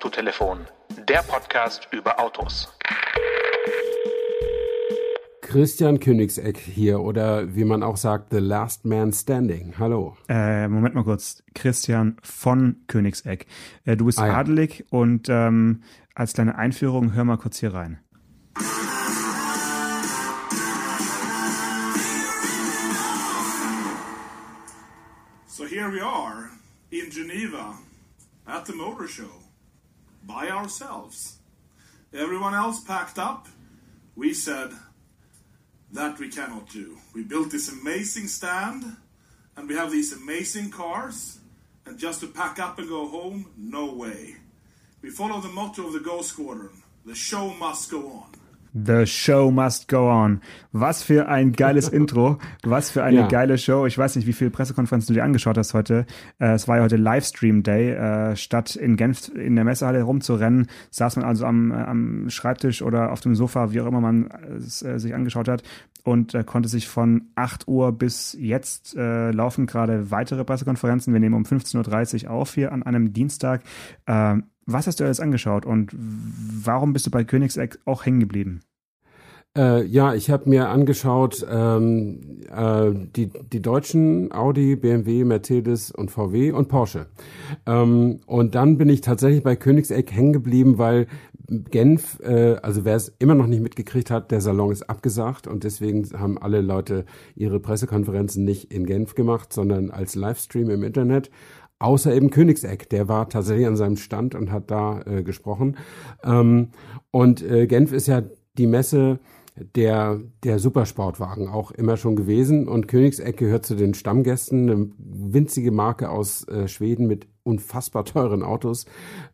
Autotelefon, der Podcast über Autos. Christian Königseck hier oder wie man auch sagt, The Last Man Standing. Hallo. Äh, Moment mal kurz. Christian von Königseck. Äh, du bist ah, ja. adelig und ähm, als kleine Einführung hör mal kurz hier rein. So here we are in Geneva at the motor show by ourselves. Everyone else packed up. We said, that we cannot do. We built this amazing stand and we have these amazing cars, and just to pack up and go home, no way. We follow the motto of the Go Squadron the show must go on. The Show Must Go On. Was für ein geiles Intro. Was für eine ja. geile Show. Ich weiß nicht, wie viele Pressekonferenzen du dir angeschaut hast heute. Äh, es war ja heute Livestream Day. Äh, statt in Genf in der Messehalle rumzurennen, saß man also am, am Schreibtisch oder auf dem Sofa, wie auch immer man es äh, sich angeschaut hat und konnte sich von 8 Uhr bis jetzt laufen gerade weitere Pressekonferenzen. Wir nehmen um 15.30 Uhr auf hier an einem Dienstag. Was hast du alles angeschaut und warum bist du bei Königseck auch hängen geblieben? Äh, ja, ich habe mir angeschaut ähm, äh, die, die deutschen Audi, BMW, Mercedes und VW und Porsche. Ähm, und dann bin ich tatsächlich bei Königseck hängen geblieben, weil Genf, äh, also wer es immer noch nicht mitgekriegt hat, der Salon ist abgesagt und deswegen haben alle Leute ihre Pressekonferenzen nicht in Genf gemacht, sondern als Livestream im Internet. Außer eben Königseck, der war tatsächlich an seinem Stand und hat da äh, gesprochen. Ähm, und äh, Genf ist ja die Messe der, der Supersportwagen auch immer schon gewesen. Und Königseck gehört zu den Stammgästen, eine winzige Marke aus äh, Schweden mit unfassbar teuren Autos.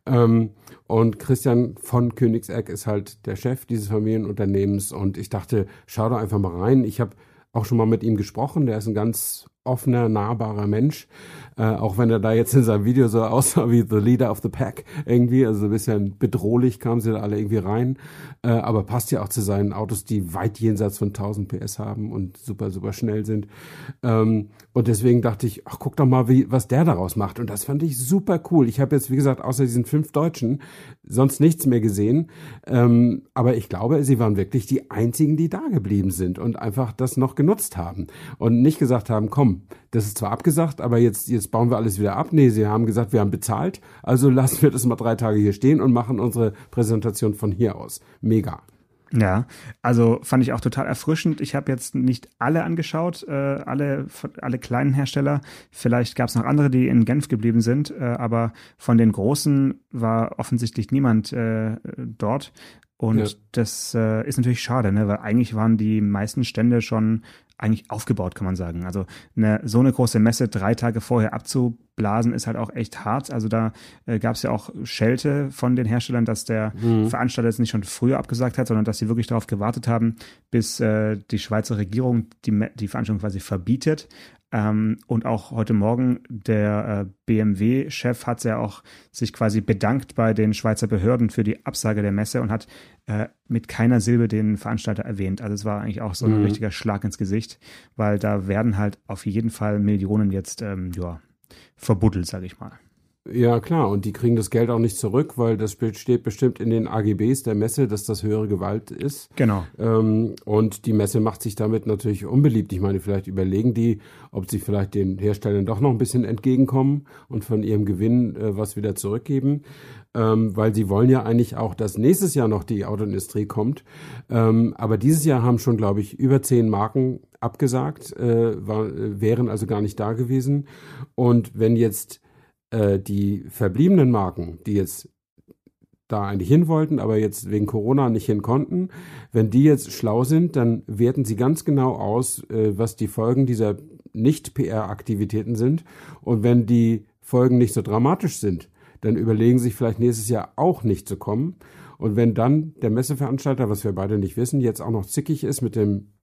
Ähm, und Christian von Königseck ist halt der Chef dieses Familienunternehmens. Und ich dachte, schau da einfach mal rein. Ich habe auch schon mal mit ihm gesprochen. Der ist ein ganz offener, nahbarer Mensch. Äh, auch wenn er da jetzt in seinem Video so aussah wie the leader of the pack irgendwie, also ein bisschen bedrohlich kamen sie da alle irgendwie rein. Äh, aber passt ja auch zu seinen Autos, die weit jenseits von 1000 PS haben und super, super schnell sind. Ähm, und deswegen dachte ich, ach, guck doch mal, wie, was der daraus macht. Und das fand ich super cool. Ich habe jetzt, wie gesagt, außer diesen fünf Deutschen sonst nichts mehr gesehen. Ähm, aber ich glaube, sie waren wirklich die einzigen, die da geblieben sind und einfach das noch genutzt haben. Und nicht gesagt haben, komm, das ist zwar abgesagt, aber jetzt, jetzt bauen wir alles wieder ab. Nee, sie haben gesagt, wir haben bezahlt. Also lassen wir das mal drei Tage hier stehen und machen unsere Präsentation von hier aus. Mega. Ja, also fand ich auch total erfrischend. Ich habe jetzt nicht alle angeschaut, äh, alle, alle kleinen Hersteller. Vielleicht gab es noch andere, die in Genf geblieben sind, äh, aber von den großen war offensichtlich niemand äh, dort. Und ja. das äh, ist natürlich schade, ne? weil eigentlich waren die meisten Stände schon eigentlich aufgebaut, kann man sagen. Also eine, so eine große Messe drei Tage vorher abzublasen, ist halt auch echt hart. Also da äh, gab es ja auch Schelte von den Herstellern, dass der mhm. Veranstalter es nicht schon früher abgesagt hat, sondern dass sie wirklich darauf gewartet haben, bis äh, die Schweizer Regierung die, die Veranstaltung quasi verbietet. Ähm, und auch heute Morgen der äh, BMW-Chef hat ja auch sich quasi bedankt bei den Schweizer Behörden für die Absage der Messe und hat äh, mit keiner Silbe den Veranstalter erwähnt. Also es war eigentlich auch so ein mhm. richtiger Schlag ins Gesicht, weil da werden halt auf jeden Fall Millionen jetzt ähm, ja, verbuddelt, sage ich mal. Ja, klar. Und die kriegen das Geld auch nicht zurück, weil das steht bestimmt in den AGBs der Messe, dass das höhere Gewalt ist. Genau. Ähm, und die Messe macht sich damit natürlich unbeliebt. Ich meine, vielleicht überlegen die, ob sie vielleicht den Herstellern doch noch ein bisschen entgegenkommen und von ihrem Gewinn äh, was wieder zurückgeben. Ähm, weil sie wollen ja eigentlich auch, dass nächstes Jahr noch die Autoindustrie kommt. Ähm, aber dieses Jahr haben schon, glaube ich, über zehn Marken abgesagt, äh, war, äh, wären also gar nicht da gewesen. Und wenn jetzt äh, die verbliebenen Marken, die jetzt da eigentlich hin wollten, aber jetzt wegen Corona nicht hin konnten, wenn die jetzt schlau sind, dann werten sie ganz genau aus, äh, was die Folgen dieser Nicht-PR-Aktivitäten sind. Und wenn die Folgen nicht so dramatisch sind, dann überlegen sie sich vielleicht nächstes Jahr auch nicht zu kommen. Und wenn dann der Messeveranstalter, was wir beide nicht wissen, jetzt auch noch zickig ist mit dem,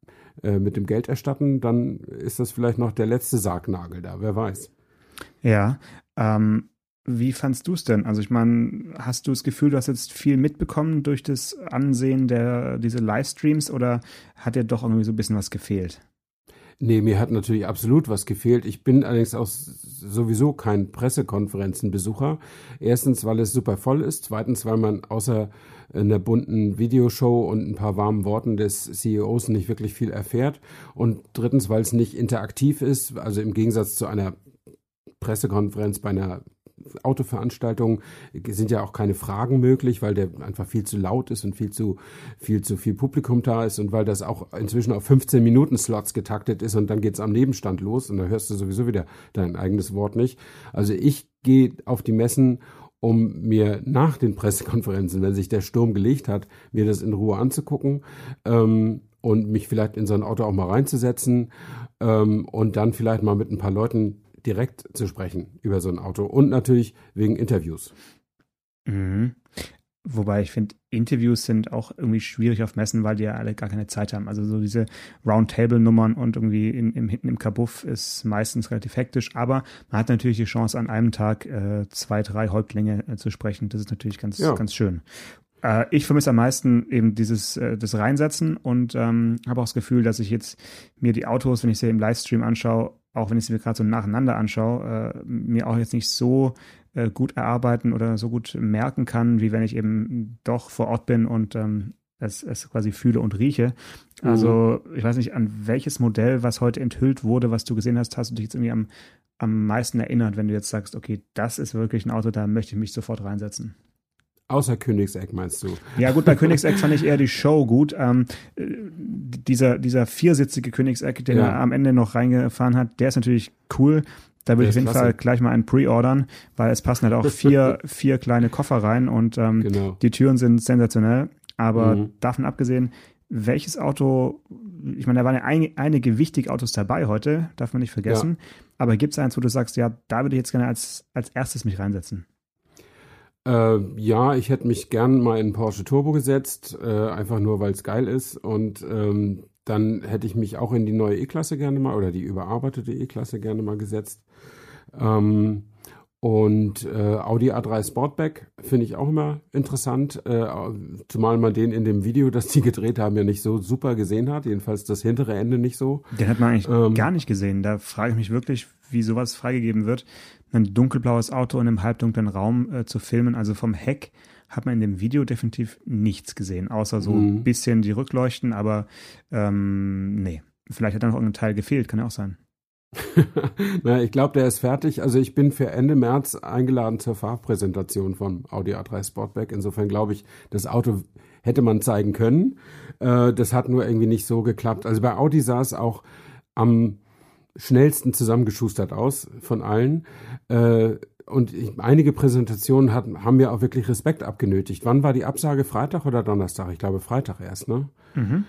äh, mit dem Geld erstatten, dann ist das vielleicht noch der letzte Sargnagel da, wer weiß. Ja, ähm, wie fandst du es denn? Also ich meine, hast du das Gefühl, du hast jetzt viel mitbekommen durch das Ansehen der diese Livestreams oder hat dir doch irgendwie so ein bisschen was gefehlt? Nee, mir hat natürlich absolut was gefehlt. Ich bin allerdings auch sowieso kein Pressekonferenzenbesucher. Erstens, weil es super voll ist. Zweitens, weil man außer einer bunten Videoshow und ein paar warmen Worten des CEOs nicht wirklich viel erfährt. Und drittens, weil es nicht interaktiv ist. Also im Gegensatz zu einer Pressekonferenz bei einer Autoveranstaltungen sind ja auch keine Fragen möglich, weil der einfach viel zu laut ist und viel zu viel zu viel Publikum da ist und weil das auch inzwischen auf 15 Minuten Slots getaktet ist und dann geht's am Nebenstand los und da hörst du sowieso wieder dein eigenes Wort nicht. Also ich gehe auf die Messen um mir nach den Pressekonferenzen, wenn sich der Sturm gelegt hat, mir das in Ruhe anzugucken ähm, und mich vielleicht in so ein Auto auch mal reinzusetzen ähm, und dann vielleicht mal mit ein paar Leuten direkt zu sprechen über so ein Auto und natürlich wegen Interviews. Mhm. Wobei ich finde, Interviews sind auch irgendwie schwierig auf Messen, weil die ja alle gar keine Zeit haben. Also so diese Roundtable-Nummern und irgendwie in, im, hinten im Kabuff ist meistens relativ hektisch, aber man hat natürlich die Chance, an einem Tag äh, zwei, drei Häuptlinge äh, zu sprechen. Das ist natürlich ganz, ja. ganz schön. Äh, ich vermisse am meisten eben dieses äh, das Reinsetzen und ähm, habe auch das Gefühl, dass ich jetzt mir die Autos, wenn ich sie im Livestream anschaue, auch wenn ich sie mir gerade so nacheinander anschaue, äh, mir auch jetzt nicht so äh, gut erarbeiten oder so gut merken kann, wie wenn ich eben doch vor Ort bin und ähm, es, es quasi fühle und rieche. Also mhm. ich weiß nicht, an welches Modell, was heute enthüllt wurde, was du gesehen hast, hast du dich jetzt irgendwie am, am meisten erinnert, wenn du jetzt sagst, okay, das ist wirklich ein Auto, da möchte ich mich sofort reinsetzen. Außer Königseck meinst du? Ja gut, bei Königseck fand ich eher die Show gut. Ähm, dieser, dieser viersitzige Königseck, den ja. er am Ende noch reingefahren hat, der ist natürlich cool. Da würde ich auf jeden klasse. Fall gleich mal einen pre-ordern, weil es passen halt auch vier, vier kleine Koffer rein und ähm, genau. die Türen sind sensationell. Aber mhm. davon abgesehen, welches Auto, ich meine, da waren ja ein, einige wichtige Autos dabei heute, darf man nicht vergessen. Ja. Aber gibt es eins, wo du sagst, ja, da würde ich jetzt gerne als, als erstes mich reinsetzen? Äh, ja, ich hätte mich gern mal in Porsche Turbo gesetzt, äh, einfach nur, weil es geil ist. Und ähm, dann hätte ich mich auch in die neue E-Klasse gerne mal oder die überarbeitete E-Klasse gerne mal gesetzt. Ähm, und äh, Audi A3 Sportback finde ich auch immer interessant, äh, zumal man den in dem Video, das die gedreht haben, ja nicht so super gesehen hat. Jedenfalls das hintere Ende nicht so. Den hat man eigentlich ähm, gar nicht gesehen. Da frage ich mich wirklich, wie sowas freigegeben wird ein dunkelblaues Auto in einem halbdunklen Raum äh, zu filmen. Also vom Heck hat man in dem Video definitiv nichts gesehen, außer so mhm. ein bisschen die Rückleuchten, aber ähm, nee. Vielleicht hat da noch irgendein Teil gefehlt, kann ja auch sein. Na, ich glaube, der ist fertig. Also ich bin für Ende März eingeladen zur Farbpräsentation von Audi A3 Sportback. Insofern glaube ich, das Auto hätte man zeigen können. Äh, das hat nur irgendwie nicht so geklappt. Also bei Audi sah es auch am schnellsten zusammengeschustert aus von allen. Äh, und ich, einige Präsentationen hat, haben mir auch wirklich Respekt abgenötigt. Wann war die Absage? Freitag oder Donnerstag? Ich glaube Freitag erst, ne? Mhm.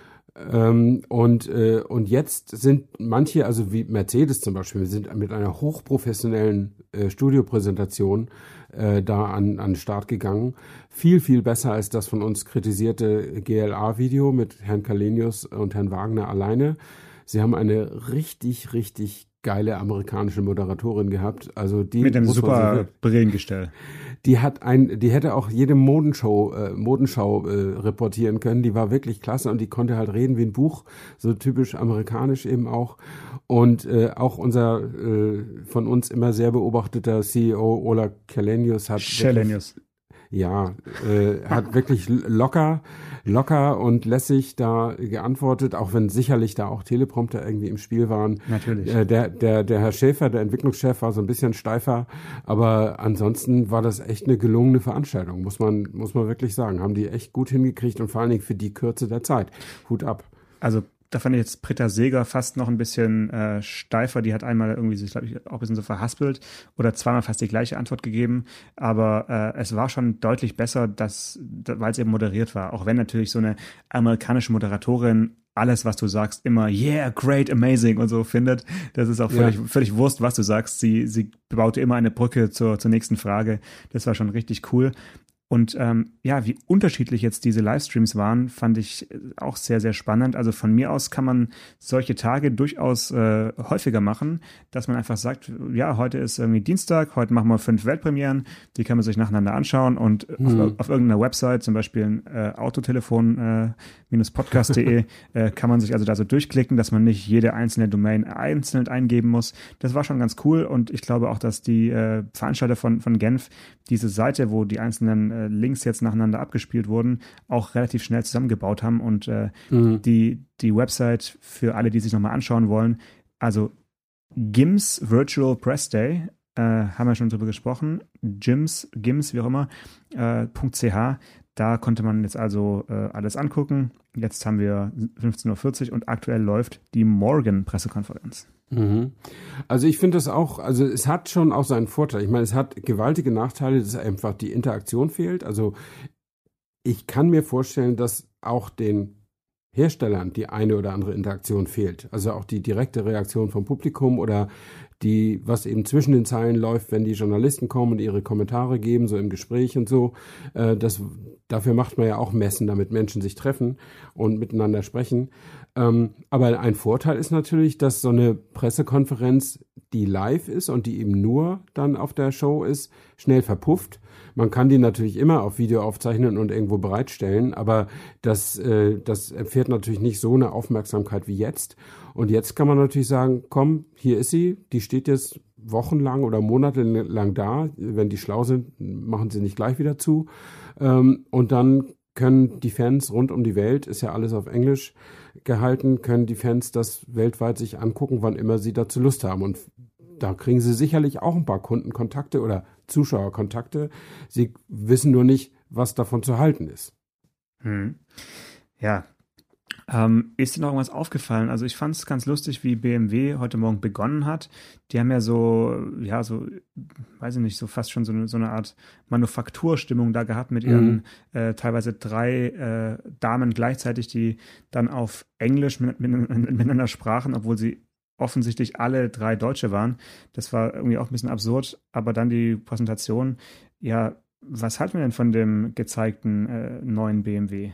Ähm, und, äh, und jetzt sind manche, also wie Mercedes zum Beispiel, wir sind mit einer hochprofessionellen äh, Studiopräsentation äh, da an, an den Start gegangen. Viel, viel besser als das von uns kritisierte GLA-Video mit Herrn Kalenius und Herrn Wagner alleine. Sie haben eine richtig, richtig geile amerikanische Moderatorin gehabt. Also die mit einem super Brillengestell. Die hat ein, die hätte auch jede Modenshow, äh, Modenschau äh, reportieren können. Die war wirklich klasse und die konnte halt reden wie ein Buch, so typisch amerikanisch eben auch. Und äh, auch unser äh, von uns immer sehr beobachteter CEO Ola Kelenius hat Kelenius ja, äh, hat wirklich locker, locker und lässig da geantwortet, auch wenn sicherlich da auch Teleprompter irgendwie im Spiel waren. Natürlich. Äh, der, der, der Herr Schäfer, der Entwicklungschef, war so ein bisschen steifer, aber ansonsten war das echt eine gelungene Veranstaltung, muss man, muss man wirklich sagen. Haben die echt gut hingekriegt und vor allen Dingen für die Kürze der Zeit. Hut ab. Also da fand ich jetzt Britta Seeger fast noch ein bisschen äh, steifer. Die hat einmal irgendwie sich, glaube ich, auch ein bisschen so verhaspelt oder zweimal fast die gleiche Antwort gegeben. Aber äh, es war schon deutlich besser, dass, weil es eben moderiert war. Auch wenn natürlich so eine amerikanische Moderatorin alles, was du sagst, immer yeah, great, amazing und so findet. Das ist auch völlig, ja. völlig Wurst, was du sagst. Sie, sie baute immer eine Brücke zur, zur nächsten Frage. Das war schon richtig cool. Und ähm, ja, wie unterschiedlich jetzt diese Livestreams waren, fand ich äh, auch sehr, sehr spannend. Also von mir aus kann man solche Tage durchaus äh, häufiger machen, dass man einfach sagt, ja, heute ist irgendwie Dienstag, heute machen wir fünf Weltpremieren, die kann man sich nacheinander anschauen und mhm. auf, auf, irgendeiner Website, zum Beispiel äh, autotelefon-podcast.de, äh, äh, kann man sich also da so durchklicken, dass man nicht jede einzelne Domain einzeln eingeben muss. Das war schon ganz cool und ich glaube auch, dass die Veranstalter von, von Genf diese Seite, wo die einzelnen äh, Links jetzt nacheinander abgespielt wurden, auch relativ schnell zusammengebaut haben und äh, mhm. die, die Website für alle, die sich nochmal anschauen wollen, also GIMS Virtual Press Day, äh, haben wir schon drüber gesprochen, GIMS, GIMS, wie auch immer, äh, .ch, da konnte man jetzt also äh, alles angucken. Jetzt haben wir 15.40 Uhr und aktuell läuft die Morgan-Pressekonferenz. Mhm. Also ich finde das auch, also es hat schon auch seinen Vorteil. Ich meine, es hat gewaltige Nachteile, dass einfach die Interaktion fehlt. Also ich kann mir vorstellen, dass auch den Herstellern die eine oder andere Interaktion fehlt. Also auch die direkte Reaktion vom Publikum oder die, was eben zwischen den Zeilen läuft, wenn die Journalisten kommen und ihre Kommentare geben, so im Gespräch und so. Äh, das, dafür macht man ja auch Messen, damit Menschen sich treffen und miteinander sprechen. Ähm, aber ein Vorteil ist natürlich, dass so eine Pressekonferenz, die live ist und die eben nur dann auf der Show ist, schnell verpufft. Man kann die natürlich immer auf Video aufzeichnen und irgendwo bereitstellen, aber das, äh, das empfährt natürlich nicht so eine Aufmerksamkeit wie jetzt. Und jetzt kann man natürlich sagen, komm, hier ist sie, die steht jetzt wochenlang oder monatelang da. Wenn die schlau sind, machen sie nicht gleich wieder zu. Ähm, und dann können die Fans rund um die Welt, ist ja alles auf Englisch gehalten, können die Fans das weltweit sich angucken, wann immer sie dazu Lust haben. Und da kriegen sie sicherlich auch ein paar Kundenkontakte oder Zuschauerkontakte. Sie wissen nur nicht, was davon zu halten ist. Hm. Ja, ähm, ist dir noch irgendwas aufgefallen? Also ich fand es ganz lustig, wie BMW heute Morgen begonnen hat. Die haben ja so, ja, so, weiß ich nicht, so fast schon so eine, so eine Art Manufakturstimmung da gehabt mit ihren mhm. äh, teilweise drei äh, Damen gleichzeitig, die dann auf Englisch mit, mit, miteinander sprachen, obwohl sie offensichtlich alle drei Deutsche waren. Das war irgendwie auch ein bisschen absurd, aber dann die Präsentation, ja, was halten wir denn von dem gezeigten äh, neuen BMW?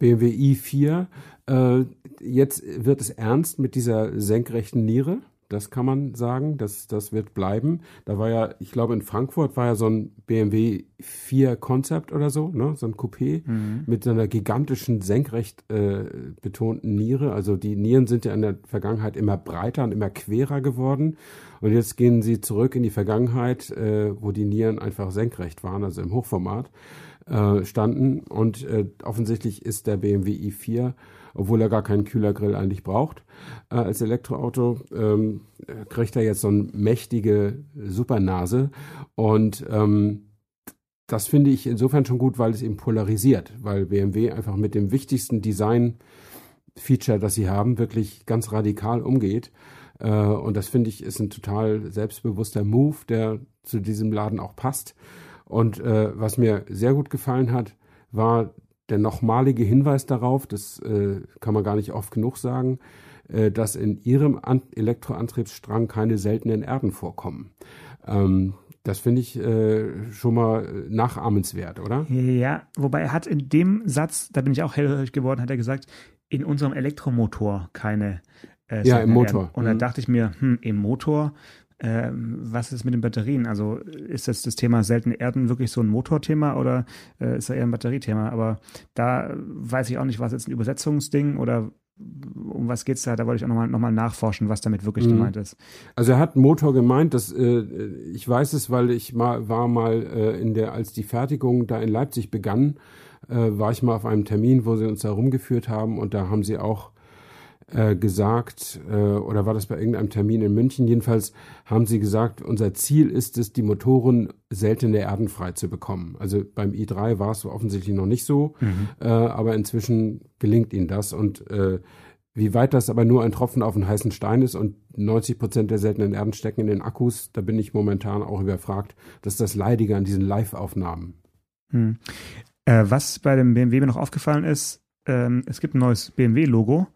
BMW i4. Äh, jetzt wird es ernst mit dieser senkrechten Niere. Das kann man sagen, das, das wird bleiben. Da war ja, ich glaube, in Frankfurt war ja so ein BMW 4 Concept oder so, ne? so ein Coupé mhm. mit so einer gigantischen senkrecht äh, betonten Niere. Also die Nieren sind ja in der Vergangenheit immer breiter und immer querer geworden. Und jetzt gehen sie zurück in die Vergangenheit, äh, wo die Nieren einfach senkrecht waren, also im Hochformat äh, standen. Und äh, offensichtlich ist der BMW i4, obwohl er gar keinen Kühlergrill eigentlich braucht, äh, als Elektroauto, ähm, kriegt er jetzt so eine mächtige Supernase. Und ähm, das finde ich insofern schon gut, weil es eben polarisiert, weil BMW einfach mit dem wichtigsten Design-Feature, das sie haben, wirklich ganz radikal umgeht. Äh, und das finde ich ist ein total selbstbewusster Move, der zu diesem Laden auch passt. Und äh, was mir sehr gut gefallen hat, war der nochmalige Hinweis darauf, das äh, kann man gar nicht oft genug sagen, äh, dass in ihrem An Elektroantriebsstrang keine seltenen Erden vorkommen. Ähm, das finde ich äh, schon mal nachahmenswert, oder? Ja, wobei er hat in dem Satz, da bin ich auch hellhörig geworden, hat er gesagt, in unserem Elektromotor keine äh, ja, im Motor. Erden. Und da mhm. dachte ich mir, hm, im Motor ähm, was ist mit den Batterien? Also ist das das Thema seltene Erden wirklich so ein Motorthema oder äh, ist da eher ein Batteriethema? Aber da weiß ich auch nicht, was jetzt ein Übersetzungsding oder um was geht's da? Da wollte ich auch nochmal noch mal nachforschen, was damit wirklich mhm. gemeint ist. Also er hat Motor gemeint, dass äh, ich weiß es, weil ich mal war mal äh, in der, als die Fertigung da in Leipzig begann, äh, war ich mal auf einem Termin, wo sie uns da rumgeführt haben und da haben sie auch äh, gesagt, äh, oder war das bei irgendeinem Termin in München? Jedenfalls haben sie gesagt, unser Ziel ist es, die Motoren seltene Erden frei zu bekommen. Also beim i3 war es offensichtlich noch nicht so, mhm. äh, aber inzwischen gelingt ihnen das. Und äh, wie weit das aber nur ein Tropfen auf einen heißen Stein ist und 90 Prozent der seltenen Erden stecken in den Akkus, da bin ich momentan auch überfragt. Das ist das Leidige an diesen Live-Aufnahmen. Hm. Äh, was bei dem BMW mir noch aufgefallen ist, ähm, es gibt ein neues BMW-Logo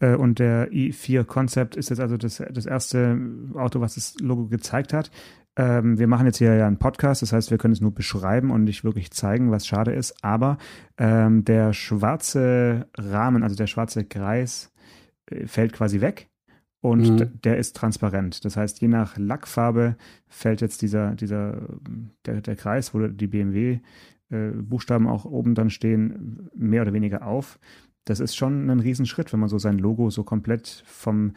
äh, und der i4 Concept ist jetzt also das, das erste Auto, was das Logo gezeigt hat. ähm, wir machen jetzt hier ja einen Podcast, das heißt, wir können es nur beschreiben und nicht wirklich zeigen, was schade ist. Aber ähm, der schwarze Rahmen, also der schwarze Kreis, äh, fällt quasi weg und mhm. der ist transparent. Das heißt, je nach Lackfarbe fällt jetzt dieser, dieser, der, der Kreis, wo die BMW-Buchstaben äh, auch oben dann stehen, mehr oder weniger auf. Das ist schon ein Riesenschritt, wenn man so sein Logo so komplett vom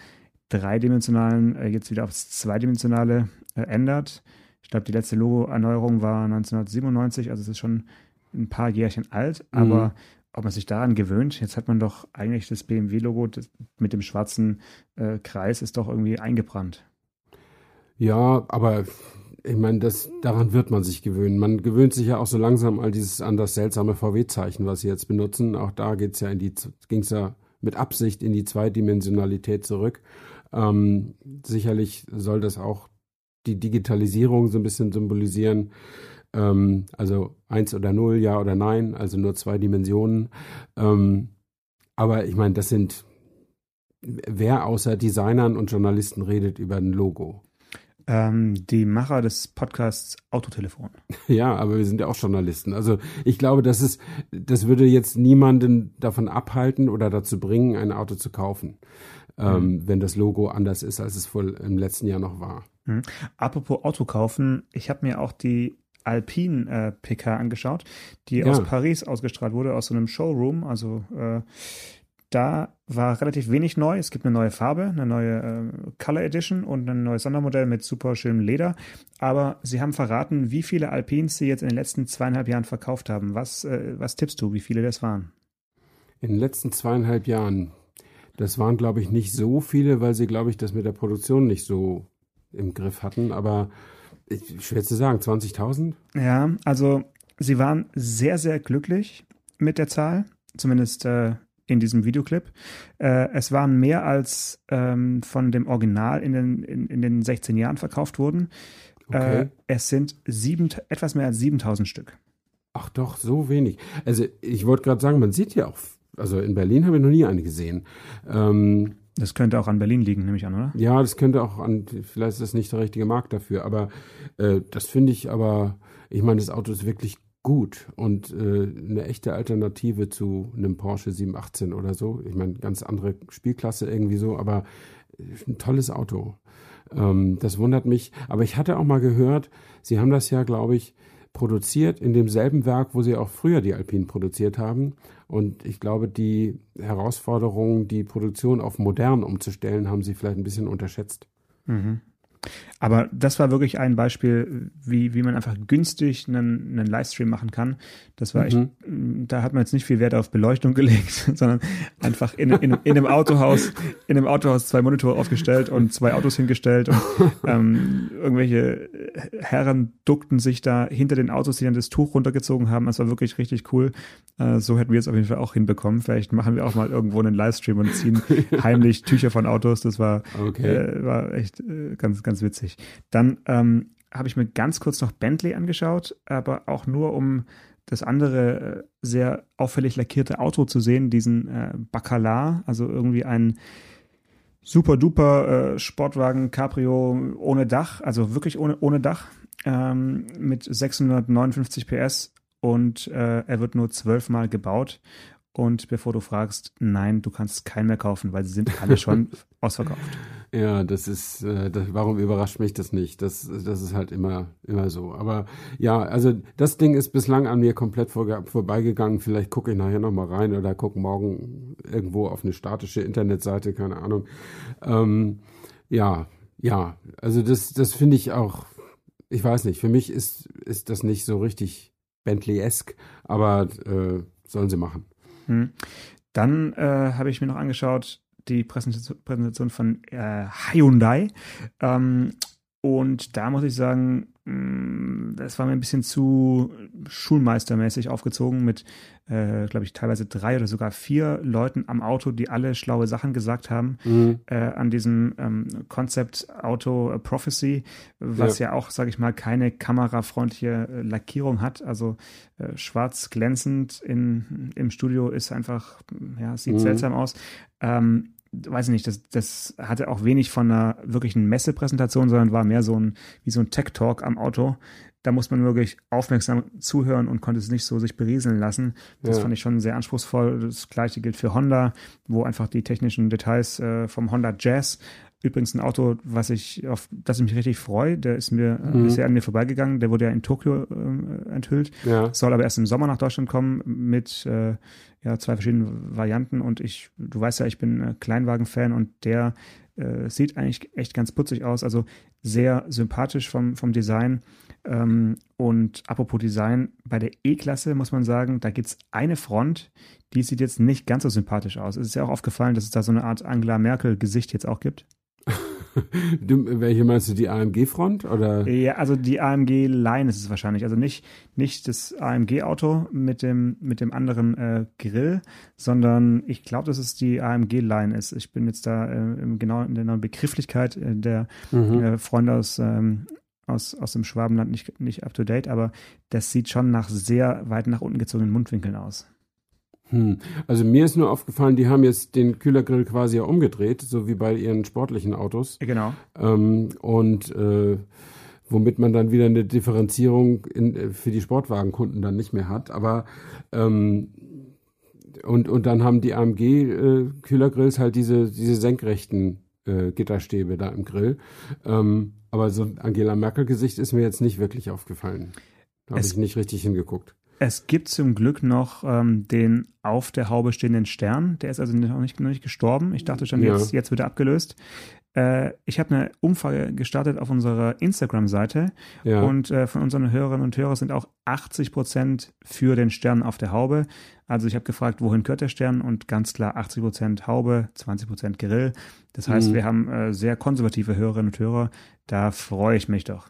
dreidimensionalen äh, jetzt wieder aufs zweidimensionale äh, ändert. Ich glaube, die letzte Logo-Erneuerung war 1997, also es ist schon ein paar Jährchen alt, mhm. aber ob man sich daran gewöhnt, jetzt hat man doch eigentlich das BMW-Logo mit dem schwarzen äh, Kreis ist doch irgendwie eingebrannt. Ja, aber ich meine, das, daran wird man sich gewöhnen. Man gewöhnt sich ja auch so langsam an dieses, an das seltsame VW-Zeichen, was sie jetzt benutzen. Auch da geht's ja in die, ging's ja mit Absicht in die Zweidimensionalität zurück. Ähm, sicherlich soll das auch die Digitalisierung so ein bisschen symbolisieren. Ähm, also eins oder null, ja oder nein, also nur zwei Dimensionen. Ähm, aber ich meine, das sind, wer außer Designern und Journalisten redet über ein Logo? Ähm, die Macher des Podcasts Autotelefon. Ja, aber wir sind ja auch Journalisten. Also ich glaube, das ist, das würde jetzt niemanden davon abhalten oder dazu bringen, ein Auto zu kaufen ähm, mhm. wenn das Logo anders ist, als es wohl im letzten Jahr noch war. Mhm. Apropos Auto kaufen, ich habe mir auch die Alpine äh, PK angeschaut, die ja. aus Paris ausgestrahlt wurde, aus so einem Showroom. Also äh, da war relativ wenig neu. Es gibt eine neue Farbe, eine neue äh, Color Edition und ein neues Sondermodell mit super schönem Leder. Aber sie haben verraten, wie viele Alpines sie jetzt in den letzten zweieinhalb Jahren verkauft haben. Was, äh, was tippst du, wie viele das waren? In den letzten zweieinhalb Jahren. Das waren, glaube ich, nicht so viele, weil sie, glaube ich, das mit der Produktion nicht so im Griff hatten. Aber ich, schwer zu sagen, 20.000? Ja, also sie waren sehr, sehr glücklich mit der Zahl, zumindest äh, in diesem Videoclip. Äh, es waren mehr als ähm, von dem Original in den, in, in den 16 Jahren verkauft wurden. Okay. Äh, es sind sieben, etwas mehr als 7000 Stück. Ach doch, so wenig. Also ich wollte gerade sagen, man sieht ja auch also in Berlin habe ich noch nie eine gesehen. Ähm, das könnte auch an Berlin liegen, nehme ich an, oder? Ja, das könnte auch an, vielleicht ist das nicht der richtige Markt dafür, aber äh, das finde ich aber, ich meine, das Auto ist wirklich gut und äh, eine echte Alternative zu einem Porsche 718 oder so. Ich meine, ganz andere Spielklasse irgendwie so, aber ein tolles Auto. Ähm, das wundert mich. Aber ich hatte auch mal gehört, Sie haben das ja, glaube ich, produziert in demselben Werk, wo sie auch früher die Alpinen produziert haben. Und ich glaube, die Herausforderung, die Produktion auf modern umzustellen, haben sie vielleicht ein bisschen unterschätzt. Mhm. Aber das war wirklich ein Beispiel, wie, wie man einfach günstig einen, einen Livestream machen kann. Das war echt, mhm. da hat man jetzt nicht viel Wert auf Beleuchtung gelegt, sondern einfach in, in, in einem Autohaus, in einem Autohaus zwei Monitore aufgestellt und zwei Autos hingestellt und ähm, irgendwelche Herren duckten sich da hinter den Autos, die dann das Tuch runtergezogen haben. Das war wirklich richtig cool. Äh, so hätten wir es auf jeden Fall auch hinbekommen. Vielleicht machen wir auch mal irgendwo einen Livestream und ziehen heimlich Tücher von Autos. Das war, okay. äh, war echt äh, ganz, ganz witzig. Dann ähm, habe ich mir ganz kurz noch Bentley angeschaut, aber auch nur um das andere äh, sehr auffällig lackierte Auto zu sehen, diesen äh, Bacalar, also irgendwie ein super duper äh, Sportwagen Cabrio ohne Dach, also wirklich ohne, ohne Dach, ähm, mit 659 PS und äh, er wird nur zwölfmal gebaut und bevor du fragst, nein, du kannst keinen mehr kaufen, weil sie sind alle schon ausverkauft. Ja, das ist, äh, das, warum überrascht mich das nicht? Das, das ist halt immer, immer so. Aber ja, also das Ding ist bislang an mir komplett vor, vorbeigegangen. Vielleicht gucke ich nachher nochmal rein oder gucke morgen irgendwo auf eine statische Internetseite, keine Ahnung. Ähm, ja, ja, also das, das finde ich auch, ich weiß nicht, für mich ist, ist das nicht so richtig Bentley-esque, aber äh, sollen sie machen. Hm. Dann äh, habe ich mir noch angeschaut die Präsentation von äh, Hyundai. Ähm, und da muss ich sagen, Mm, das war mir ein bisschen zu schulmeistermäßig aufgezogen mit, äh, glaube ich, teilweise drei oder sogar vier Leuten am Auto, die alle schlaue Sachen gesagt haben mhm. äh, an diesem ähm, Concept Auto Prophecy, was ja, ja auch, sage ich mal, keine kamerafreundliche äh, Lackierung hat. Also äh, schwarz glänzend in, im Studio ist einfach, ja, sieht mhm. seltsam aus. Ähm, weiß ich nicht, das, das hatte auch wenig von einer wirklichen Messepräsentation, sondern war mehr so ein, wie so ein Tech-Talk am Auto. Da muss man wirklich aufmerksam zuhören und konnte es nicht so sich berieseln lassen. Das Ja. fand ich schon sehr anspruchsvoll. Das gleiche gilt für Honda, wo einfach die technischen Details äh, vom Honda Jazz Übrigens ein Auto, was ich auf das ich mich richtig freue, der ist mir äh, bisher an mir vorbeigegangen. Der wurde ja in Tokio äh, enthüllt, Ja. soll aber erst im Sommer nach Deutschland kommen mit äh, ja, zwei verschiedenen Varianten. Und ich, du weißt ja, ich bin äh, Kleinwagen-Fan und der äh, sieht eigentlich echt ganz putzig aus. Also sehr sympathisch vom, vom Design. Ähm, und apropos Design, bei der E-Klasse muss man sagen, da gibt's eine Front, die sieht jetzt nicht ganz so sympathisch aus. Es ist ja auch aufgefallen, dass es da so eine Art Angela Merkel-Gesicht jetzt auch gibt. Du, welche meinst du, die AMG-Front oder? Ja, also die AMG Line ist es wahrscheinlich. Also nicht, nicht das AMG-Auto mit dem, mit dem anderen äh, Grill, sondern ich glaube, dass es die AMG Line ist. Ich bin jetzt da äh, genau in der Begrifflichkeit äh, der Mhm. äh, Freunde aus, ähm, aus, aus dem Schwabenland nicht, nicht up to date, aber das sieht schon nach sehr weit nach unten gezogenen Mundwinkeln aus. Hm. Also mir ist nur aufgefallen, die haben jetzt den Kühlergrill quasi ja umgedreht, so wie bei ihren sportlichen Autos. Genau. Ähm, und äh, womit man dann wieder eine Differenzierung in, äh, für die Sportwagenkunden dann nicht mehr hat. Aber ähm, und, und dann haben die AMG äh, halt diese, diese senkrechten äh, Gitterstäbe da im Grill. Ähm, aber so ein Angela Merkel-Gesicht ist mir jetzt nicht wirklich aufgefallen. Da habe ich nicht richtig hingeguckt. Es gibt zum Glück noch ähm, den auf der Haube stehenden Stern. Der ist also noch nicht, noch nicht gestorben. Ich dachte schon, Ja. jetzt, jetzt wird er abgelöst. Äh, ich habe eine Umfrage gestartet auf unserer Instagram-Seite Ja. und äh, von unseren Hörerinnen und Hörern sind auch 80 Prozent für den Stern auf der Haube. Also ich habe gefragt, wohin gehört der Stern und ganz klar 80 Prozent Haube, 20 Prozent Grill. Das heißt, Mhm. wir haben äh, sehr konservative Hörerinnen und Hörer. Da freue ich mich doch.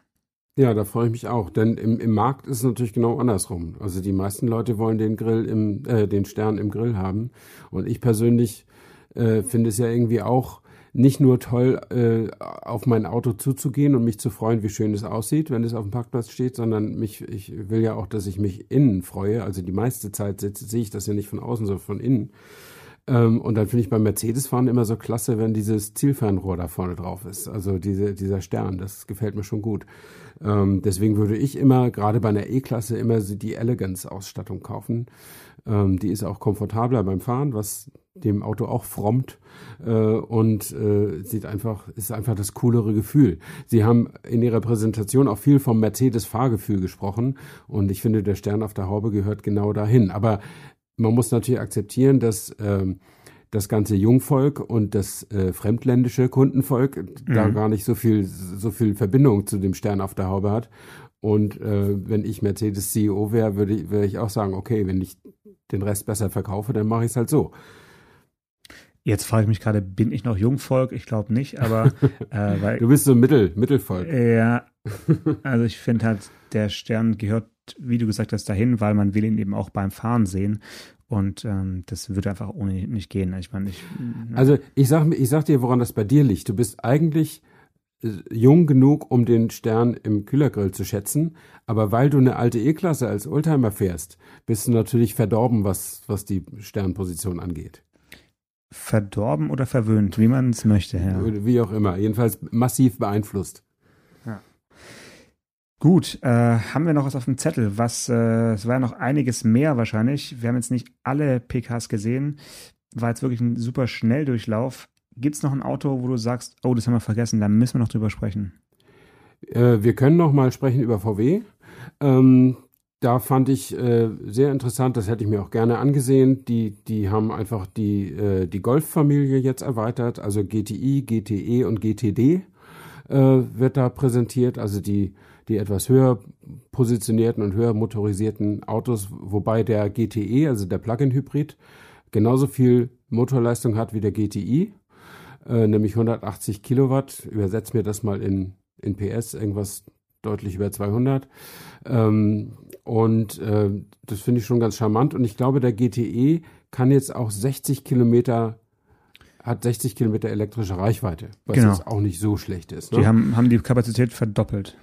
Ja, da freue ich mich auch, denn im, im Markt ist es natürlich genau andersrum. Also die meisten Leute wollen den Grill im, äh, den Stern im Grill haben. Und ich persönlich äh, finde es ja irgendwie auch nicht nur toll, äh, auf mein Auto zuzugehen und mich zu freuen, wie schön es aussieht, wenn es auf dem Parkplatz steht, sondern mich, ich will ja auch, dass ich mich innen freue. Also die meiste Zeit se- sehe ich das ja nicht von außen, sondern von innen. Ähm, und dann finde ich beim Mercedes-Fahren immer so klasse, wenn dieses Zielfernrohr da vorne drauf ist. Also diese, dieser Stern, das gefällt mir schon gut. Ähm, deswegen würde ich immer, gerade bei einer E-Klasse, immer die Elegance-Ausstattung kaufen. Ähm, die ist auch komfortabler beim Fahren, was dem Auto auch frommt äh, und äh, sieht einfach, ist einfach das coolere Gefühl. Sie haben in Ihrer Präsentation auch viel vom Mercedes-Fahrgefühl gesprochen und ich finde, der Stern auf der Haube gehört genau dahin. Aber man muss natürlich akzeptieren, dass ähm, das ganze Jungvolk und das äh, fremdländische Kundenvolk da gar nicht so viel so viel Verbindung zu dem Stern auf der Haube hat. Und äh, wenn ich Mercedes CEO wäre, würde ich, würde ich auch sagen, okay, wenn ich den Rest besser verkaufe, dann mache ich es halt so. Jetzt frage ich mich gerade, bin ich noch Jungvolk? Ich glaube nicht, aber äh, weil Du bist so Mittel, Mittelvolk. Ja, also ich finde halt, der Stern gehört, wie du gesagt hast, dahin, weil man will ihn eben auch beim Fahren sehen. Und ähm, das würde einfach ohne nicht gehen. Ich meine, ich, Also ich sag, ich sag dir, woran das bei dir liegt. Du bist eigentlich äh, jung genug, um den Stern im Kühlergrill zu schätzen, aber weil du eine alte E-Klasse als Oldtimer fährst, bist du natürlich verdorben, was, was die Sternposition angeht. verdorben oder verwöhnt, wie man es möchte, ja. Wie auch immer. Jedenfalls massiv beeinflusst. Gut, äh, haben wir noch was auf dem Zettel? Was, äh, es war ja noch einiges mehr wahrscheinlich. Wir haben jetzt nicht alle PKs gesehen. War jetzt wirklich ein super Schnelldurchlauf. Gibt es noch ein Auto, wo du sagst, oh, das haben wir vergessen, da müssen wir noch drüber sprechen? Äh, wir können noch mal sprechen über VW. Ähm, da fand ich äh, sehr interessant, das hätte ich mir auch gerne angesehen. Die, die haben einfach die, äh, die Golf-Familie jetzt erweitert, also GTI, GTE und GTD äh, wird da präsentiert, also die, die etwas höher positionierten und höher motorisierten Autos, wobei der GTE, also der Plug-in-Hybrid, genauso viel Motorleistung hat wie der GTI, äh, nämlich 180 Kilowatt. Übersetzt mir das mal in, in PS, irgendwas deutlich über 200. Ähm, und äh, das finde ich schon ganz charmant. Und ich glaube, der GTE kann jetzt auch 60 Kilometer, hat 60 Kilometer elektrische Reichweite, was Genau. jetzt auch nicht so schlecht ist. Ne? Die haben, haben die Kapazität verdoppelt.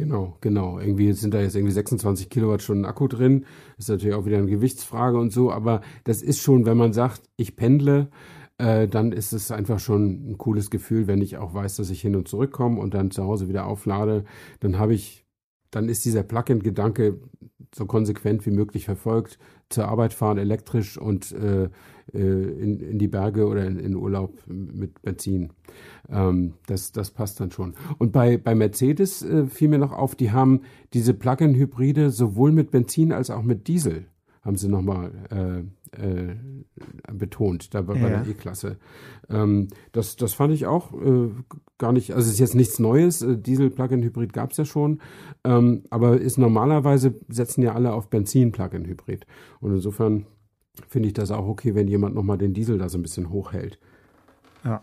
Genau, genau. Irgendwie sind da jetzt irgendwie 26 Kilowattstunden Akku drin. Ist natürlich auch wieder eine Gewichtsfrage und so, aber das ist schon, wenn man sagt, ich pendle äh, dann ist es einfach schon ein cooles Gefühl, wenn ich auch weiß, dass ich hin und zurück komme und dann zu Hause wieder auflade. Dann habe ich, dann ist dieser Plug-in-Gedanke so konsequent wie möglich verfolgt. Zur Arbeit fahren elektrisch und äh, in, in die Berge oder in, in Urlaub mit Benzin. Ähm, das, das passt dann schon. Und bei, bei Mercedes äh, fiel mir noch auf, die haben diese Plug-in-Hybride sowohl mit Benzin als auch mit Diesel haben sie nochmal äh, äh, betont, da bei, ja. der E-Klasse. Ähm, das, das fand ich auch äh, gar nicht, also es ist jetzt nichts Neues, äh, Diesel-Plug-in-Hybrid gab es ja schon, ähm, aber ist normalerweise setzen ja alle auf Benzin-Plug-in-Hybrid. Und insofern finde ich das auch okay, wenn jemand nochmal den Diesel da so ein bisschen hochhält. Ja.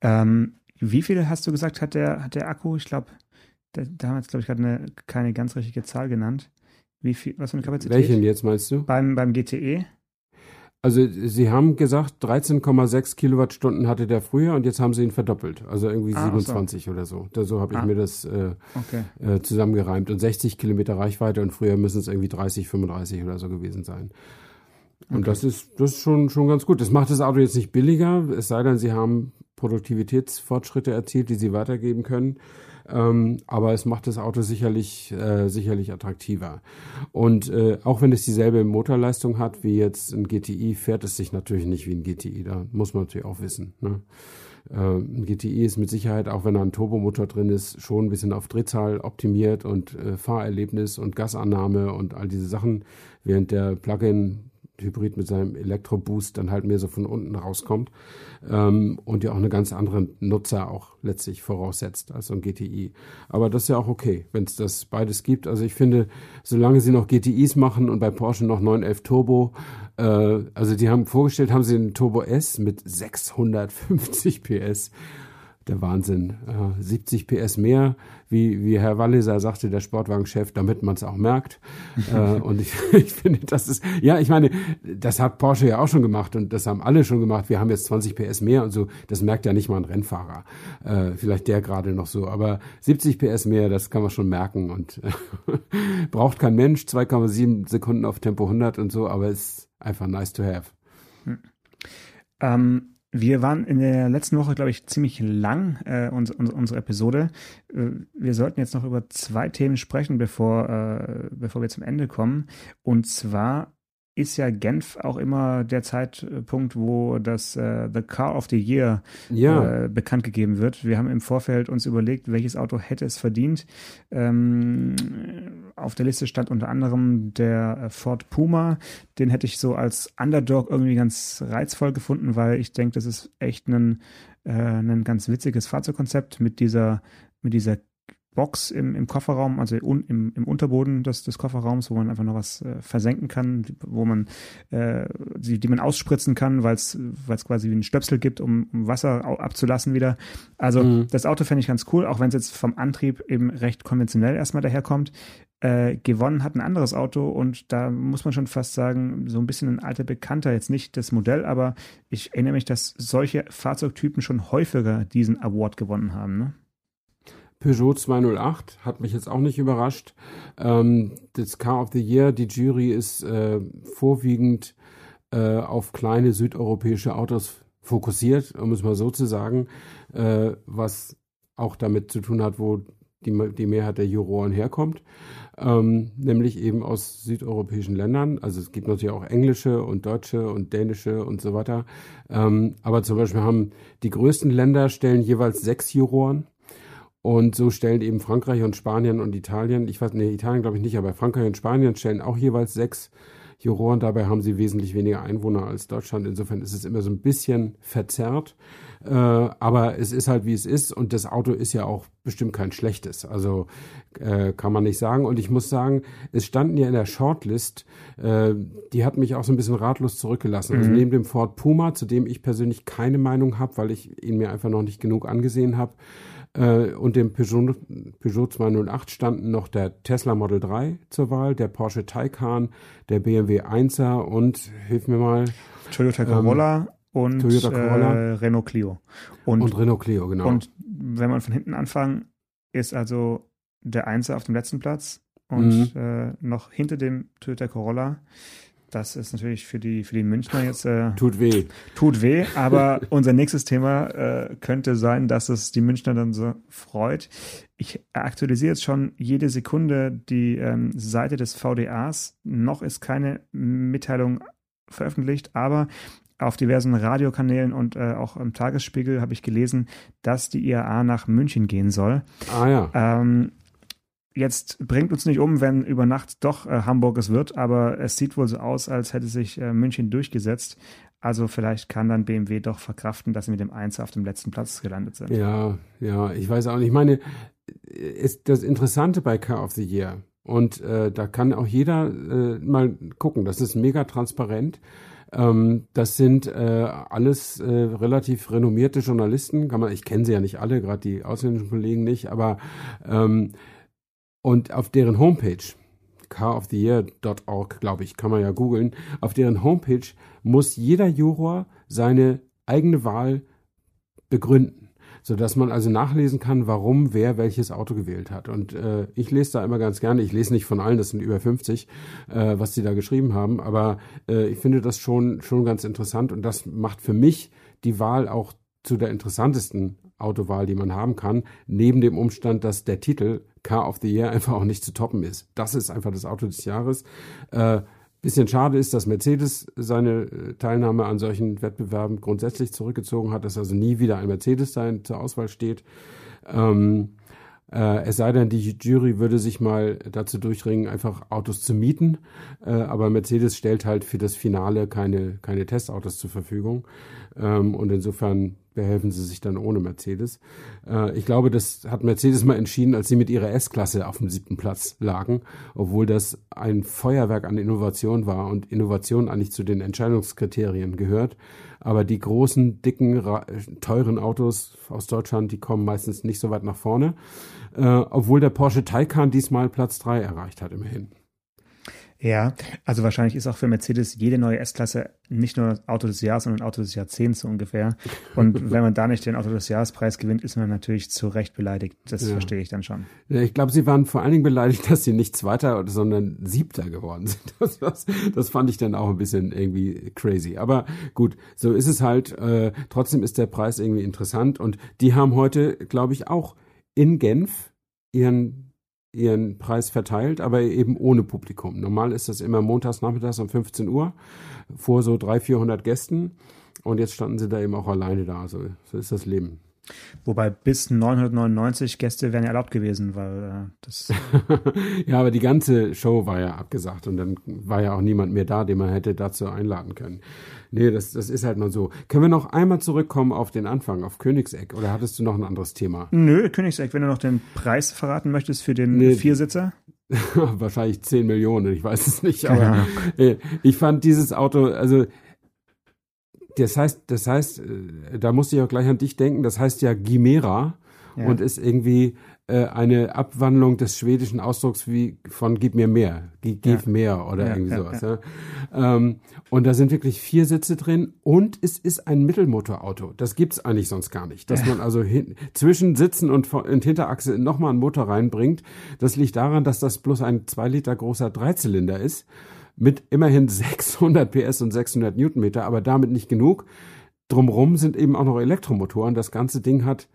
Ähm, wie viel hast du gesagt, hat der, hat der Akku? Ich glaube, da, da haben wir jetzt, glaube ich, gerade keine ganz richtige Zahl genannt. Wie viel, was für eine Kapazität? Welchen jetzt meinst du? Beim, beim GTE? Also sie haben gesagt, 13,6 Kilowattstunden hatte der früher und jetzt haben sie ihn verdoppelt. Also irgendwie ah, 27 so. oder so. Da, so habe ich ah. mir das äh, okay. äh, zusammengereimt. Und 60 Kilometer Reichweite und früher müssen es irgendwie 30, 35 oder so gewesen sein. Und okay. das ist, das ist schon, schon ganz gut. Das macht das Auto jetzt nicht billiger, es sei denn, sie haben Produktivitätsfortschritte erzielt, die sie weitergeben können. Ähm, aber es macht das Auto sicherlich, äh, sicherlich attraktiver. Und äh, auch wenn es dieselbe Motorleistung hat wie jetzt ein GTI, fährt es sich natürlich nicht wie ein GTI. Da muss man natürlich auch wissen. Ne? Äh, ein GTI ist mit Sicherheit, auch wenn da ein Turbomotor drin ist, schon ein bisschen auf Drehzahl optimiert und äh, Fahrerlebnis und Gasannahme und all diese Sachen, während der Plug-in Hybrid mit seinem Elektroboost dann halt mehr so von unten rauskommt ähm, und ja auch eine ganz andere Nutzer auch letztlich voraussetzt als so ein GTI. Aber das ist ja auch okay, wenn es das beides gibt. Also ich finde, solange sie noch GTIs machen und bei Porsche noch 911 Turbo, äh, also die haben vorgestellt, haben sie einen Turbo S mit 650 PS der Wahnsinn. Äh, 70 PS mehr, wie, wie Herr Walliser sagte, der Sportwagenchef, damit man es auch merkt. äh, und ich, ich finde, das ist, ja, ich meine, das hat Porsche ja auch schon gemacht und das haben alle schon gemacht. Wir haben jetzt 20 PS mehr und so. Das merkt ja nicht mal ein Rennfahrer. Äh, vielleicht der gerade noch so. Aber 70 PS mehr, das kann man schon merken und braucht kein Mensch. 2,7 Sekunden auf Tempo 100 und so, aber ist einfach nice to have. Hm. Ähm, wir waren in der letzten Woche, glaube ich, ziemlich lang, äh, uns, uns, unsere Episode. Äh, wir sollten jetzt noch über zwei Themen sprechen, bevor, äh, bevor wir zum Ende kommen. Und zwar ist ja Genf auch immer der Zeitpunkt, wo das äh, The Car of the Year ja. äh, bekannt gegeben wird. Wir haben im Vorfeld uns überlegt, welches Auto hätte es verdient. Ähm, auf der Liste stand unter anderem der Ford Puma. Den hätte ich so als Underdog irgendwie ganz reizvoll gefunden, weil ich denke, das ist echt ein, äh, ein ganz witziges Fahrzeugkonzept mit dieser mit dieser Box im, im Kofferraum, also un, im, im Unterboden des, des Kofferraums, wo man einfach noch was äh, versenken kann, wo man äh, die, die man ausspritzen kann, weil es quasi wie ein Stöpsel gibt, um, um Wasser abzulassen wieder. Also mhm. das Auto fände ich ganz cool, auch wenn es jetzt vom Antrieb eben recht konventionell erstmal daherkommt. Äh, gewonnen hat ein anderes Auto und da muss man schon fast sagen, so ein bisschen ein alter Bekannter, jetzt nicht das Modell, aber ich erinnere mich, dass solche Fahrzeugtypen schon häufiger diesen Award gewonnen haben. Ne? Peugeot 208 hat mich jetzt auch nicht überrascht. Ähm, das Car of the Year, die Jury ist äh, vorwiegend äh, auf kleine südeuropäische Autos fokussiert, um es mal so zu sagen, äh, was auch damit zu tun hat, wo die, die Mehrheit der Juroren herkommt, ähm, nämlich eben aus südeuropäischen Ländern. Also es gibt natürlich auch englische und deutsche und dänische und so weiter. Ähm, aber zum Beispiel haben die größten Länder stellen jeweils sechs Juroren und so stellen eben Frankreich und Spanien und Italien, ich weiß, nee, Italien glaube ich nicht, aber Frankreich und Spanien stellen auch jeweils sechs Juroren. Dabei haben sie wesentlich weniger Einwohner als Deutschland. Insofern ist es immer so ein bisschen verzerrt. Äh, aber es ist halt wie es ist und das Auto ist ja auch bestimmt kein schlechtes. Also äh, kann man nicht sagen. Und ich muss sagen, es standen ja in der Shortlist, äh, die hat mich auch so ein bisschen ratlos zurückgelassen. Also mhm. Also neben dem Ford Puma, zu dem ich persönlich keine Meinung habe, weil ich ihn mir einfach noch nicht genug angesehen habe, äh, und dem Peugeot, Peugeot 208 standen noch der Tesla Model 3 zur Wahl, der Porsche Taycan, der BMW 1er und, hilf mir mal, Toyota Corolla ähm, und Toyota Corolla. Äh, Renault Clio. Und, und Renault Clio, genau. Und wenn man von hinten anfangen, ist also der 1er auf dem letzten Platz und mhm. äh, noch hinter dem Toyota Corolla das ist natürlich für die, für die Münchner jetzt. Äh, tut weh. Tut weh, aber unser nächstes Thema äh, könnte sein, dass es die Münchner dann so freut. Ich aktualisiere jetzt schon jede Sekunde die ähm, Seite des VDAs. Noch ist keine Mitteilung veröffentlicht, aber auf diversen Radiokanälen und äh, auch im Tagesspiegel habe ich gelesen, dass die IAA nach München gehen soll. Ah ja. Ähm, jetzt bringt uns nicht um, wenn über Nacht doch äh, Hamburg es wird, aber es sieht wohl so aus, als hätte sich äh, München durchgesetzt. Also vielleicht kann dann BMW doch verkraften, dass sie mit dem 1 auf dem letzten Platz gelandet sind. Ja, ja, ich weiß auch nicht. Ich meine, ist das Interessante bei Car of the Year und äh, da kann auch jeder äh, mal gucken. Das ist mega transparent. Ähm, das sind äh, alles äh, relativ renommierte Journalisten. Kann man, ich kenne sie ja nicht alle, gerade die ausländischen Kollegen nicht, aber ähm, und auf deren Homepage, caroftheyear.org, glaube ich, kann man ja googeln, auf deren Homepage muss jeder Juror seine eigene Wahl begründen, sodass man also nachlesen kann, warum wer welches Auto gewählt hat. Und äh, ich lese da immer ganz gerne, ich lese nicht von allen, das sind über 50, äh, was sie da geschrieben haben, aber äh, ich finde das schon, schon ganz interessant und das macht für mich die Wahl auch zu der interessantesten Autowahl, die man haben kann, neben dem Umstand, dass der Titel Car of the Year einfach auch nicht zu toppen ist. Das ist einfach das Auto des Jahres. Äh, bisschen schade ist, dass Mercedes seine äh, Teilnahme an solchen Wettbewerben grundsätzlich zurückgezogen hat, dass also nie wieder ein Mercedes sein zur Auswahl steht. Ähm, äh, es sei denn, die Jury würde sich mal dazu durchringen, einfach Autos zu mieten. Äh, aber Mercedes stellt halt für das Finale keine, keine Testautos zur Verfügung. Ähm, und insofern behelfen sie sich dann ohne Mercedes. Äh, ich glaube, das hat Mercedes mal entschieden, als sie mit ihrer S-Klasse auf dem siebten Platz lagen, obwohl das ein Feuerwerk an Innovation war und Innovation eigentlich zu den Entscheidungskriterien gehört. Aber die großen, dicken, teuren Autos aus Deutschland, die kommen meistens nicht so weit nach vorne, äh, obwohl der Porsche Taycan diesmal Platz drei erreicht hat, immerhin. Ja, also wahrscheinlich ist auch für Mercedes jede neue S-Klasse nicht nur Auto des Jahres, sondern Auto des Jahrzehnts so ungefähr. Und wenn man da nicht den Auto des Jahrespreis gewinnt, ist man natürlich zu Recht beleidigt. Das ja. verstehe ich dann schon. Ja, ich glaube, sie waren vor allen Dingen beleidigt, dass sie nicht Zweiter, sondern Siebter geworden sind. Das, das, das fand ich dann auch ein bisschen irgendwie crazy. Aber gut, so ist es halt. Äh, trotzdem ist der Preis irgendwie interessant. Und die haben heute, glaube ich, auch in Genf ihren ihren Preis verteilt, aber eben ohne Publikum. Normal ist das immer montags nachmittags um 15 Uhr vor so 300, 400 Gästen. Und jetzt standen sie da eben auch alleine da. So, so ist das Leben. Wobei bis 999 Gäste wären ja erlaubt gewesen, weil äh, das. ja, aber die ganze Show war ja abgesagt und dann war ja auch niemand mehr da, den man hätte dazu einladen können. Nee, das, das ist halt mal so. Können wir noch einmal zurückkommen auf den Anfang, auf Königseck oder hattest du noch ein anderes Thema? Nö, Königseck, wenn du noch den Preis verraten möchtest für den nee. Viersitzer. Wahrscheinlich 10 Millionen, ich weiß es nicht, aber ja. Äh, ich fand dieses Auto, also das heißt, das heißt, äh, da musste ich auch gleich an dich denken, das heißt ja Gimera ja. und ist irgendwie äh, eine Abwandlung des schwedischen Ausdrucks wie von gib mir mehr, gib ja. mehr oder ja, irgendwie sowas. Ja. Ähm, und da sind wirklich vier Sitze drin und es ist ein Mittelmotorauto. Das gibt's eigentlich sonst gar nicht. Dass man also hin, zwischen Sitzen und, und Hinterachse nochmal einen Motor reinbringt. Das liegt daran, dass das bloß ein zwei Liter großer Dreizylinder ist mit immerhin 600 PS und 600 Newtonmeter, aber damit nicht genug. Drumrum sind eben auch noch Elektromotoren. Das ganze Ding hat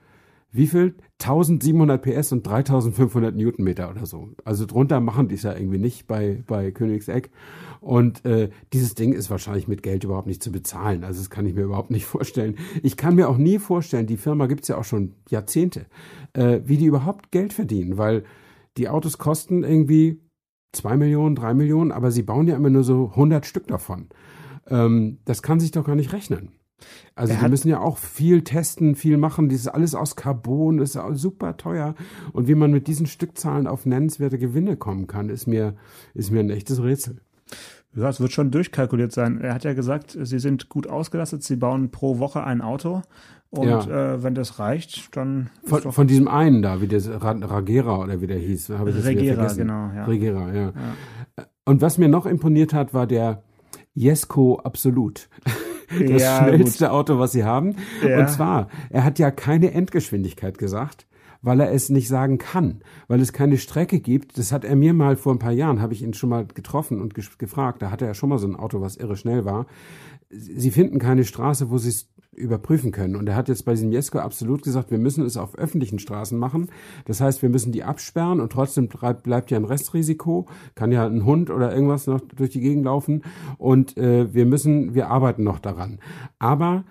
wie viel? 1700 PS und 3500 Newtonmeter oder so. Also drunter machen die es ja irgendwie nicht bei, bei Königseck. Und äh, dieses Ding ist wahrscheinlich mit Geld überhaupt nicht zu bezahlen. Also das kann ich mir überhaupt nicht vorstellen. Ich kann mir auch nie vorstellen, die Firma gibt's ja auch schon Jahrzehnte, äh, wie die überhaupt Geld verdienen, weil die Autos kosten irgendwie zwei Millionen, drei Millionen, aber sie bauen ja immer nur so 100 Stück davon. Ähm, das kann sich doch gar nicht rechnen. Also die müssen ja auch viel testen, viel machen. Dieses alles aus Carbon ist super teuer. Und wie man mit diesen Stückzahlen auf nennenswerte Gewinne kommen kann, ist mir, ist mir ein echtes Rätsel. Ja, es wird schon durchkalkuliert sein. Er hat ja gesagt, sie sind gut ausgelastet, sie bauen pro Woche ein Auto. Und ja. äh, wenn das reicht, dann. Von, von, diesem einen da, wie der Ragera oder wie der hieß, habe ich das Regera, genau, ja. Regera, ja. ja. Und was mir noch imponiert hat, war der Jesko Absolut. Das ja, schnellste gut. Auto, was sie haben. Und zwar, er hat ja keine Endgeschwindigkeit gesagt, weil er es nicht sagen kann, weil es keine Strecke gibt. Das hat er mir mal vor ein paar Jahren, habe ich ihn schon mal getroffen und gefragt. Da hatte er schon mal so ein Auto, was irre schnell war. Sie finden keine Straße, wo sie es überprüfen können. Und er hat jetzt bei diesem Jesko absolut gesagt, wir müssen es auf öffentlichen Straßen machen. Das heißt, wir müssen die absperren und trotzdem bleibt ja ein Restrisiko. Kann ja ein Hund oder irgendwas noch durch die Gegend laufen. Und äh, wir müssen, wir arbeiten noch daran. Aber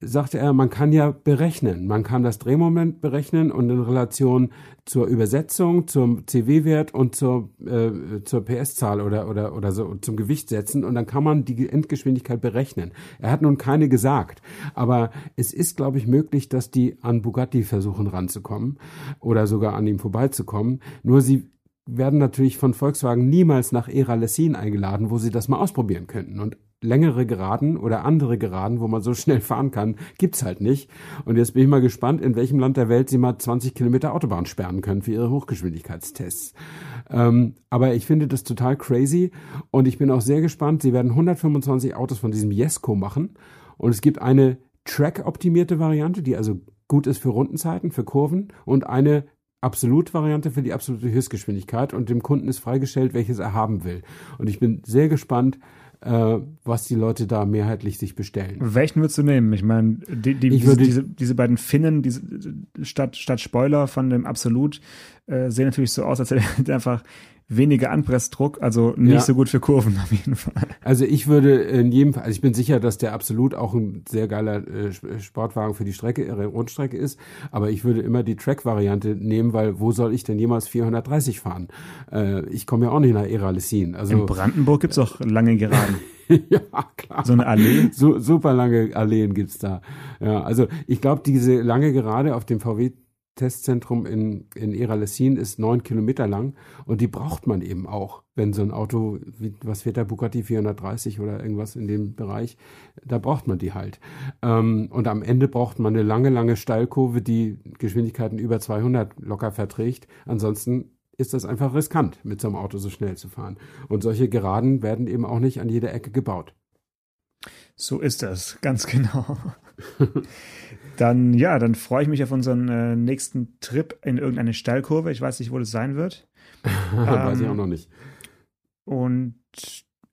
sagte er, man kann ja berechnen. Man kann das Drehmoment berechnen und in Relation zur Übersetzung, zum CW-Wert und zur, äh, zur PS-Zahl oder, oder, oder so zum Gewicht setzen und dann kann man die Endgeschwindigkeit berechnen. Er hat nun keine gesagt, aber es ist, glaube ich, möglich, dass die an Bugatti versuchen ranzukommen oder sogar an ihm vorbeizukommen. Nur sie werden natürlich von Volkswagen niemals nach Era Lessin eingeladen, wo sie das mal ausprobieren könnten. Und längere Geraden oder andere Geraden, wo man so schnell fahren kann, gibt's halt nicht. Und jetzt bin ich mal gespannt, in welchem Land der Welt sie mal 20 Kilometer Autobahn sperren können für ihre Hochgeschwindigkeitstests. Ähm, aber ich finde das total crazy und ich bin auch sehr gespannt. Sie werden 125 Autos von diesem Jesko machen und es gibt eine Track-optimierte Variante, die also gut ist für Rundenzeiten, für Kurven und eine Absolut-Variante für die absolute Höchstgeschwindigkeit und dem Kunden ist freigestellt, welches er haben will. Und ich bin sehr gespannt, äh, was die Leute da mehrheitlich sich bestellen. Welchen würdest du nehmen? Ich meine, die, die, ich diese, diese, diese beiden Finnen, diese, statt, statt Spoiler von dem Absolut, äh, sehen natürlich so aus, als hätte er einfach weniger Anpressdruck, also nicht ja. so gut für Kurven auf jeden Fall. Also ich würde in jedem Fall, also ich bin sicher, dass der absolut auch ein sehr geiler äh, Sportwagen für die Strecke, äh, Rundstrecke ist, aber ich würde immer die Track-Variante nehmen, weil wo soll ich denn jemals 430 fahren? Äh, ich komme ja auch nicht nach Eralessin. Also in Brandenburg gibt's auch lange Geraden. ja, klar. So eine Allee? So, super lange Alleen gibt's da. Ja, also ich glaube, diese lange Gerade auf dem VW Testzentrum in, in Eralessin ist neun Kilometer lang und die braucht man eben auch, wenn so ein Auto, wie, was fährt der Bugatti 430 oder irgendwas in dem Bereich, da braucht man die halt. Ähm, und am Ende braucht man eine lange, lange Steilkurve, die Geschwindigkeiten über 200 locker verträgt. Ansonsten ist das einfach riskant, mit so einem Auto so schnell zu fahren. Und solche Geraden werden eben auch nicht an jeder Ecke gebaut. So ist das, ganz genau. dann, ja, dann freue ich mich auf unseren äh, nächsten Trip in irgendeine Steilkurve. Ich weiß nicht, wo das sein wird. weiß ähm, ich auch noch nicht. Und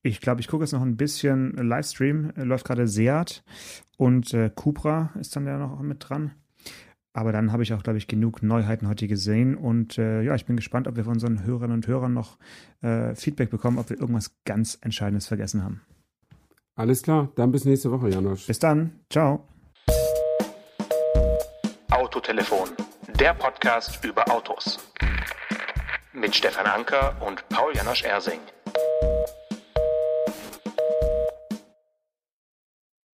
ich glaube, ich gucke jetzt noch ein bisschen Livestream. Läuft gerade Seat und äh, Cupra ist dann ja noch mit dran. Aber dann habe ich auch, glaube ich, genug Neuheiten heute gesehen. Und äh, ja, ich bin gespannt, ob wir von unseren Hörerinnen und Hörern noch äh, Feedback bekommen, ob wir irgendwas ganz Entscheidendes vergessen haben. Alles klar, dann bis nächste Woche, Janosch. Bis dann, ciao. Autotelefon, der Podcast über Autos. Mit Stefan Anker und Paul Janosch Ersing.